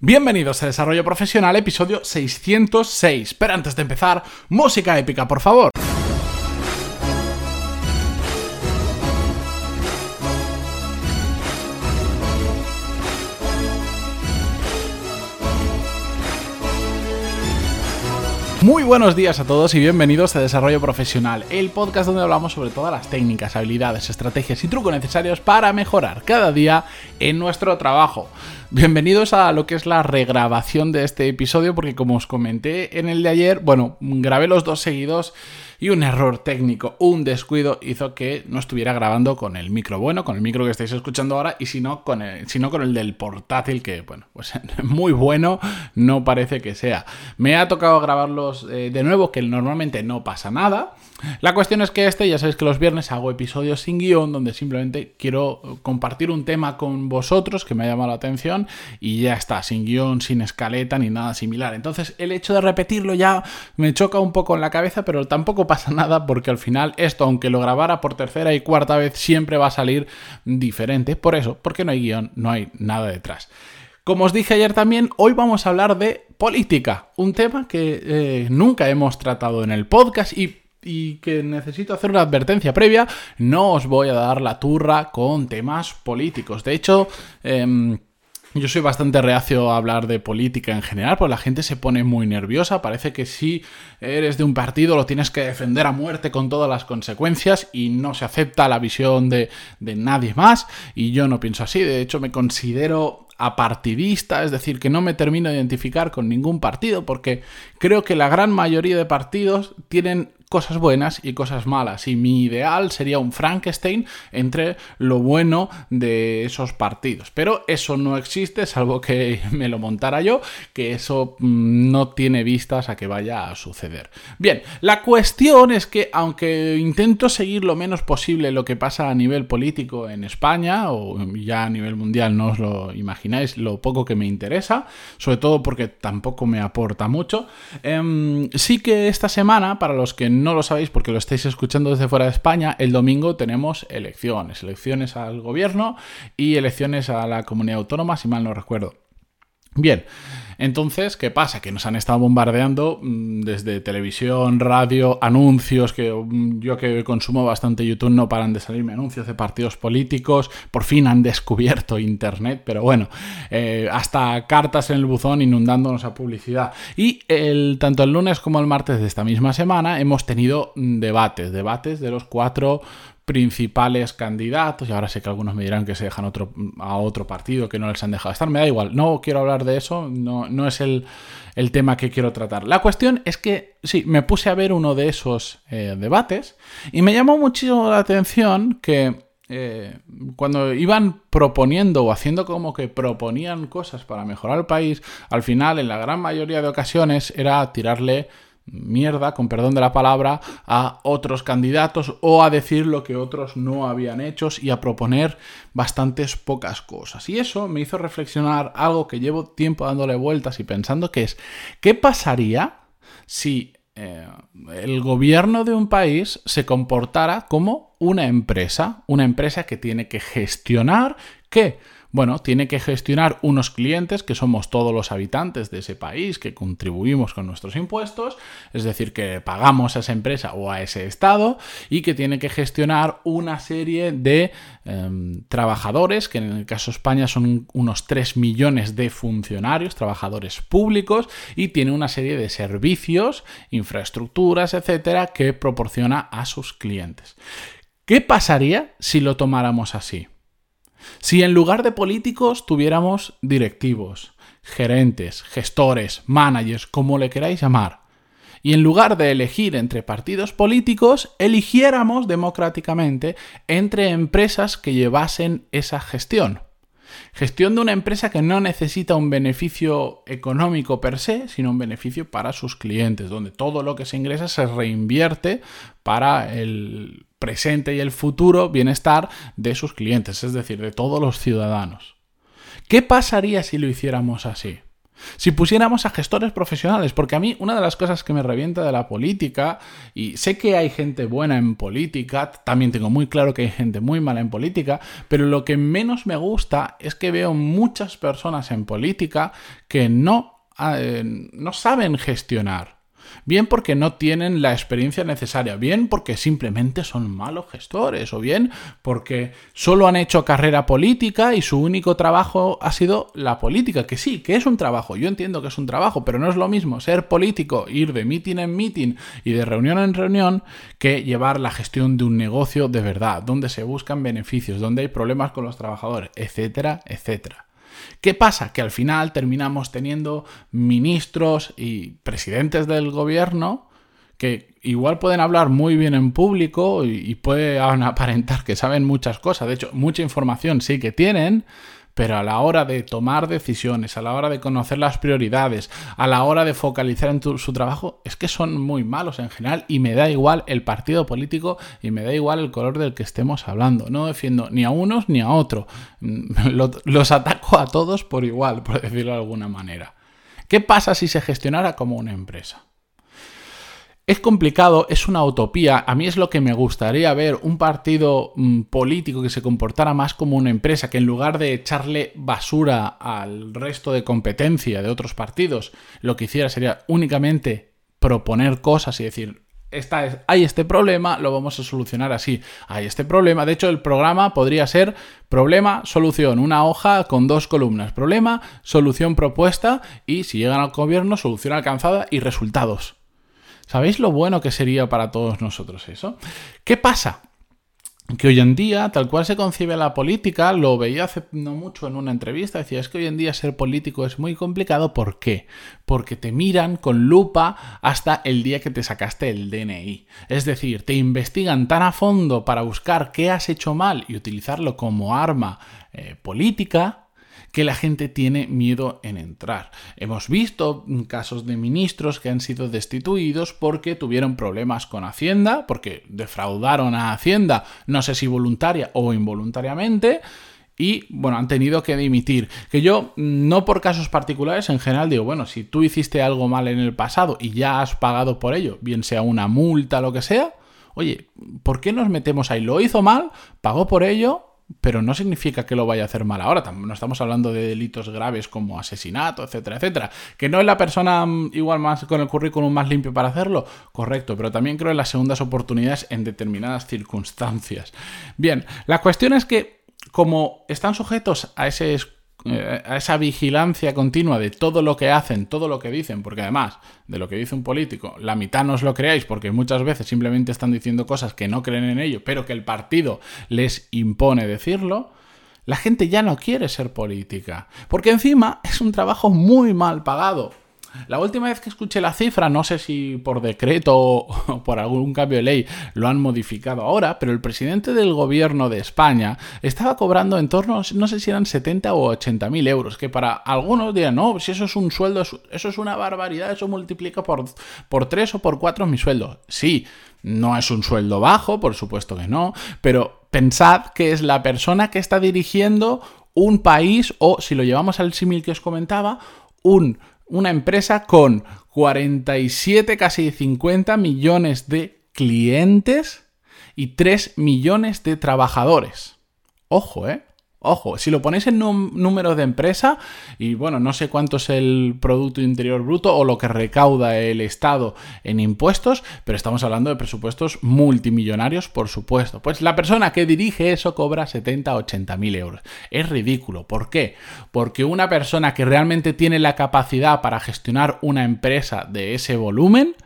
Bienvenidos a Desarrollo Profesional, episodio 606. Pero antes de empezar, música épica, por favor. Muy buenos días a todos y bienvenidos a Desarrollo Profesional, el podcast donde hablamos sobre todas las técnicas, habilidades, estrategias y trucos necesarios para mejorar cada día en nuestro trabajo. Bienvenidos a lo que es la regrabación de este episodio porque como os comenté en el de ayer, bueno, grabé los dos seguidos y un error técnico, un descuido hizo que no estuviera grabando con el micro bueno, con el micro que estáis escuchando ahora y si no con el, sino con el del portátil que, bueno, pues muy bueno no parece que sea. Me ha tocado grabarlos eh, de nuevo, que normalmente no pasa nada. La cuestión es que este, ya sabéis que los viernes hago episodios sin guion donde simplemente quiero compartir un tema con vosotros que me ha llamado la atención y ya está, sin guion, sin escaleta ni nada similar. Entonces el hecho de repetirlo ya me choca un poco en la cabeza, pero tampoco pasa nada porque al final esto, aunque lo grabara por tercera y cuarta vez, siempre va a salir diferente. Por eso, porque no hay guion, no hay nada detrás. Como os dije ayer también, hoy vamos a hablar de política, un tema que eh, nunca hemos tratado en el podcast y y que necesito hacer una advertencia previa, no os voy a dar la turra con temas políticos. De hecho, em, yo soy bastante reacio a hablar de política en general, porque la gente se pone muy nerviosa. Parece que si eres de un partido lo tienes que defender a muerte con todas las consecuencias y no se acepta la visión de, de nadie más. Y yo no pienso así. De hecho, me considero apartidista, es decir, que no me termino de identificar con ningún partido, porque creo que la gran mayoría de partidos tienen cosas buenas y cosas malas. Y mi ideal sería un Frankenstein entre lo bueno de esos partidos. Pero eso no existe, salvo que me lo montara yo, que eso mm, no tiene vistas a que vaya a suceder. Bien, la cuestión es que aunque intento seguir lo menos posible lo que pasa a nivel político en España, o ya a nivel mundial no os lo imagináis, lo poco que me interesa, sobre todo porque tampoco me aporta mucho, em, sí que esta semana, para los que no lo sabéis porque lo estáis escuchando desde fuera de España, el domingo tenemos elecciones, elecciones al gobierno y elecciones a la comunidad autónoma, si mal no recuerdo. Bien, entonces, ¿qué pasa? Que nos han estado bombardeando mm, desde televisión, radio, anuncios, que mm, yo que consumo bastante YouTube no paran de salirme anuncios de partidos políticos, por fin han descubierto Internet, pero bueno, eh, hasta cartas en el buzón inundándonos a publicidad. Y el, tanto el lunes como el martes de esta misma semana hemos tenido mm, debates, debates de los cuatro principales candidatos, y ahora sé que algunos me dirán que se dejan a otro partido, que no les han dejado estar, me da igual, no quiero hablar de eso, no, no es el, tema que quiero tratar. La cuestión es que, sí, me puse a ver uno de esos eh, debates y me llamó muchísimo la atención que eh, cuando iban proponiendo o haciendo como que proponían cosas para mejorar el país, al final, en la gran mayoría de ocasiones, era tirarle mierda, con perdón de la palabra, a otros candidatos o a decir lo que otros no habían hecho y a proponer bastantes pocas cosas. Y eso me hizo reflexionar algo que llevo tiempo dándole vueltas y pensando que es, ¿qué pasaría si eh, el gobierno de un país se comportara como una empresa, una empresa que tiene que gestionar, que bueno, tiene que gestionar unos clientes que somos todos los habitantes de ese país, que contribuimos con nuestros impuestos, es decir, que pagamos a esa empresa o a ese estado, y que tiene que gestionar una serie de em, trabajadores, que en el caso de España son unos 3 millones de funcionarios, trabajadores públicos, y tiene una serie de servicios, infraestructuras, etcétera, que proporciona a sus clientes. ¿Qué pasaría si lo tomáramos así? Si en lugar de políticos tuviéramos directivos, gerentes, gestores, managers, como le queráis llamar, y en lugar de elegir entre partidos políticos, eligiéramos democráticamente entre empresas que llevasen esa gestión. Gestión de una empresa que no necesita un beneficio económico per se, sino un beneficio para sus clientes, donde todo lo que se ingresa se reinvierte para el presente y el futuro bienestar de sus clientes, es decir, de todos los ciudadanos. ¿Qué pasaría si lo hiciéramos así? Si pusiéramos a gestores profesionales, porque a mí una de las cosas que me revienta de la política, y sé que hay gente buena en política, también tengo muy claro que hay gente muy mala en política, pero lo que menos me gusta es que veo muchas personas en política que no, eh, no saben gestionar. Bien porque no tienen la experiencia necesaria, bien porque simplemente son malos gestores, o bien porque solo han hecho carrera política y su único trabajo ha sido la política, que sí, que es un trabajo, yo entiendo que es un trabajo, pero no es lo mismo ser político, ir de meeting en meeting y de reunión en reunión, que llevar la gestión de un negocio de verdad, donde se buscan beneficios, donde hay problemas con los trabajadores, etcétera, etcétera. ¿Qué pasa? Que al final terminamos teniendo ministros y presidentes del gobierno que igual pueden hablar muy bien en público y, pueden aparentar que saben muchas cosas, de hecho, mucha información sí que tienen, pero a la hora de tomar decisiones, a la hora de conocer las prioridades, a la hora de focalizar en su trabajo, es que son muy malos en general y me da igual el partido político y me da igual el color del que estemos hablando. No defiendo ni a unos ni a otros. Los ataco a todos por igual, por decirlo de alguna manera. ¿Qué pasa si se gestionara como una empresa? Es complicado, es una utopía. A mí es lo que me gustaría ver, un partido mm, político que se comportara más como una empresa, que en lugar de echarle basura al resto de competencia de otros partidos, lo que hiciera sería únicamente proponer cosas y decir, esta hay este problema, lo vamos a solucionar así. Hay este problema. De hecho, el programa podría ser problema, solución, una hoja con dos columnas. Problema, solución propuesta y si llegan al gobierno, solución alcanzada y resultados. ¿Sabéis lo bueno que sería para todos nosotros eso? ¿Qué pasa? que hoy en día, tal cual se concibe la política, lo veía hace no mucho en una entrevista, decía, es que hoy en día ser político es muy complicado, ¿por qué? Porque te miran con lupa hasta el día que te sacaste el DNI. Es decir, te investigan tan a fondo para buscar qué has hecho mal y utilizarlo como arma eh, política que la gente tiene miedo en entrar. Hemos visto casos de ministros que han sido destituidos porque tuvieron problemas con Hacienda, porque defraudaron a Hacienda, no sé si voluntaria o involuntariamente, y bueno, han tenido que dimitir. Que yo, no por casos particulares, en general digo, bueno, si tú hiciste algo mal en el pasado y ya has pagado por ello, bien sea una multa, lo que sea, oye, ¿por qué nos metemos ahí? Lo hizo mal, pagó por ello, pero no significa que lo vaya a hacer mal ahora. No estamos hablando de delitos graves como asesinato, etcétera, etcétera. Que no es la persona mm, igual más con el currículum más limpio para hacerlo, correcto, pero también creo en las segundas oportunidades en determinadas circunstancias. Bien, la cuestión es que como están sujetos a ese a esa vigilancia continua de todo lo que hacen, todo lo que dicen, porque además de lo que dice un político, la mitad no os lo creáis porque muchas veces simplemente están diciendo cosas que no creen en ello, pero que el partido les impone decirlo, la gente ya no quiere ser política, porque encima es un trabajo muy mal pagado. La última vez que escuché la cifra, no sé si por decreto o por algún cambio de ley lo han modificado ahora, pero el presidente del gobierno de España estaba cobrando en torno, no sé si eran 70 o 80 mil euros, que para algunos dirán, no, si eso es un sueldo, eso es una barbaridad, eso multiplica por, por 3 o por 4 mi sueldo. Sí, no es un sueldo bajo, por supuesto que no, pero pensad que es la persona que está dirigiendo un país o, si lo llevamos al símil que os comentaba, un una empresa con 47, casi 50 millones de clientes y 3 millones de trabajadores. Ojo, ¿eh? Ojo, si lo ponéis en número de empresa, y bueno, no sé cuánto es el Producto Interior Bruto o lo que recauda el Estado en impuestos, pero estamos hablando de presupuestos multimillonarios, por supuesto. Pues la persona que dirige eso cobra 70, 80 mil euros. Es ridículo. ¿Por qué? Porque una persona que realmente tiene la capacidad para gestionar una empresa de ese volumen,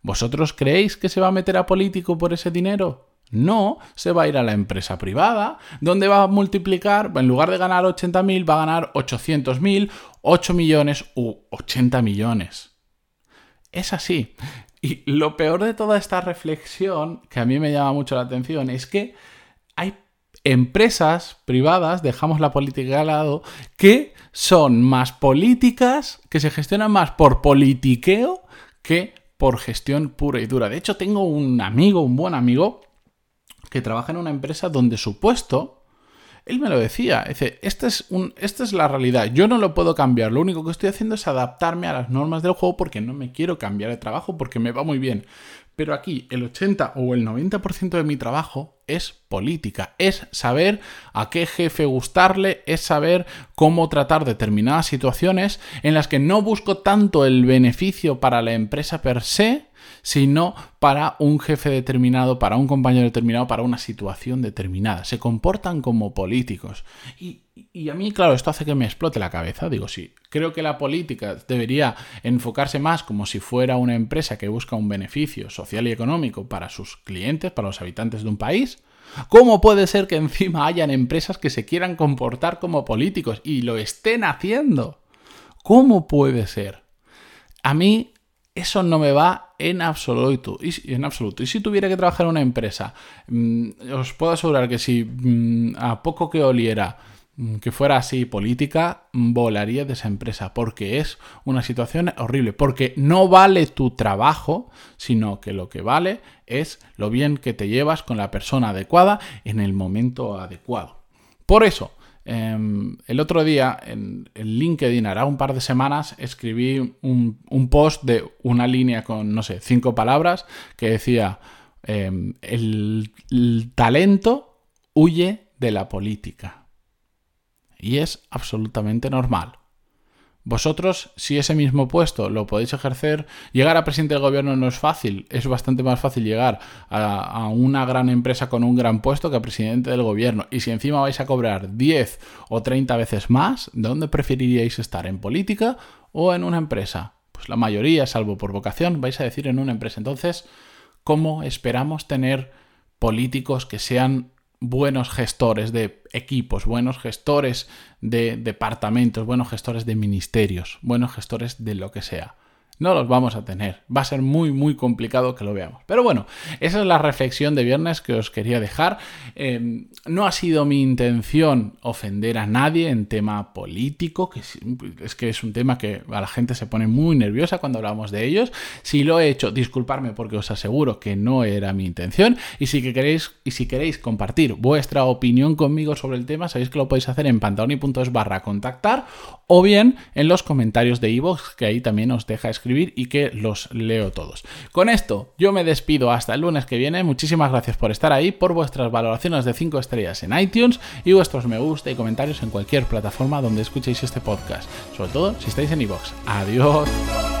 ¿vosotros creéis que se va a meter a político por ese dinero? No, se va a ir a la empresa privada, donde va a multiplicar, en lugar de ganar 80.000, va a ganar 800.000, 8 millones u 80 millones. Es así. Y lo peor de toda esta reflexión, que a mí me llama mucho la atención, es que hay empresas privadas, dejamos la política al lado, que son más políticas, que se gestionan más por politiqueo que por gestión pura y dura. De hecho, tengo un amigo, un buen amigo, que trabaja en una empresa donde su puesto él me lo decía, dice, esta es, un, esta es la realidad, yo no lo puedo cambiar, lo único que estoy haciendo es adaptarme a las normas del juego porque no me quiero cambiar de trabajo porque me va muy bien. Pero aquí el 80 o el 90% de mi trabajo es política, es saber a qué jefe gustarle, es saber cómo tratar determinadas situaciones en las que no busco tanto el beneficio para la empresa per se, sino para un jefe determinado, para un compañero determinado, para una situación determinada. Se comportan como políticos. Y, y, a mí, claro, esto hace que me explote la cabeza. Digo, sí, creo que la política debería enfocarse más como si fuera una empresa que busca un beneficio social y económico para sus clientes, para los habitantes de un país. ¿Cómo puede ser que encima hayan empresas que se quieran comportar como políticos y lo estén haciendo? ¿Cómo puede ser? A mí eso no me va en absoluto. Y, en absoluto. Y si tuviera que trabajar en una empresa, mm, os puedo asegurar que si mm, a poco que oliera mm, que fuera así política, volaría de esa empresa, porque es una situación horrible, porque no vale tu trabajo, sino que lo que vale es lo bien que te llevas con la persona adecuada en el momento adecuado. Por eso, Em, el otro día en, LinkedIn, hará un par de semanas, escribí un, post de una línea con, no sé, cinco palabras que decía, em, el talento huye de la política. Y es absolutamente normal. Vosotros, si ese mismo puesto lo podéis ejercer, llegar a presidente del gobierno no es fácil. Es bastante más fácil llegar a, una gran empresa con un gran puesto que a presidente del gobierno. Y si encima vais a cobrar 10 o 30 veces más, ¿dónde preferiríais estar? ¿En política o en una empresa? Pues la mayoría, salvo por vocación, vais a decir en una empresa. Entonces, ¿cómo esperamos tener políticos que sean buenos gestores de equipos, buenos gestores de departamentos, buenos gestores de ministerios, buenos gestores de lo que sea no los vamos a tener. Va a ser muy, muy complicado que lo veamos. Pero bueno, esa es la reflexión de viernes que os quería dejar. Em, no ha sido mi intención ofender a nadie en tema político, que es que es un tema que a la gente se pone muy nerviosa cuando hablamos de ellos. Si lo he hecho, disculparme porque os aseguro que no era mi intención. Y si, queréis, y si queréis compartir vuestra opinión conmigo sobre el tema, sabéis que lo podéis hacer en pantaloni.es barra contactar o bien en los comentarios de iVoox, que ahí también os deja y que los leo todos. Con esto yo me despido hasta el lunes que viene. Muchísimas gracias por estar ahí, por vuestras valoraciones de 5 estrellas en iTunes y vuestros me gusta y comentarios en cualquier plataforma donde escuchéis este podcast. Sobre todo si estáis en iVoox. Adiós.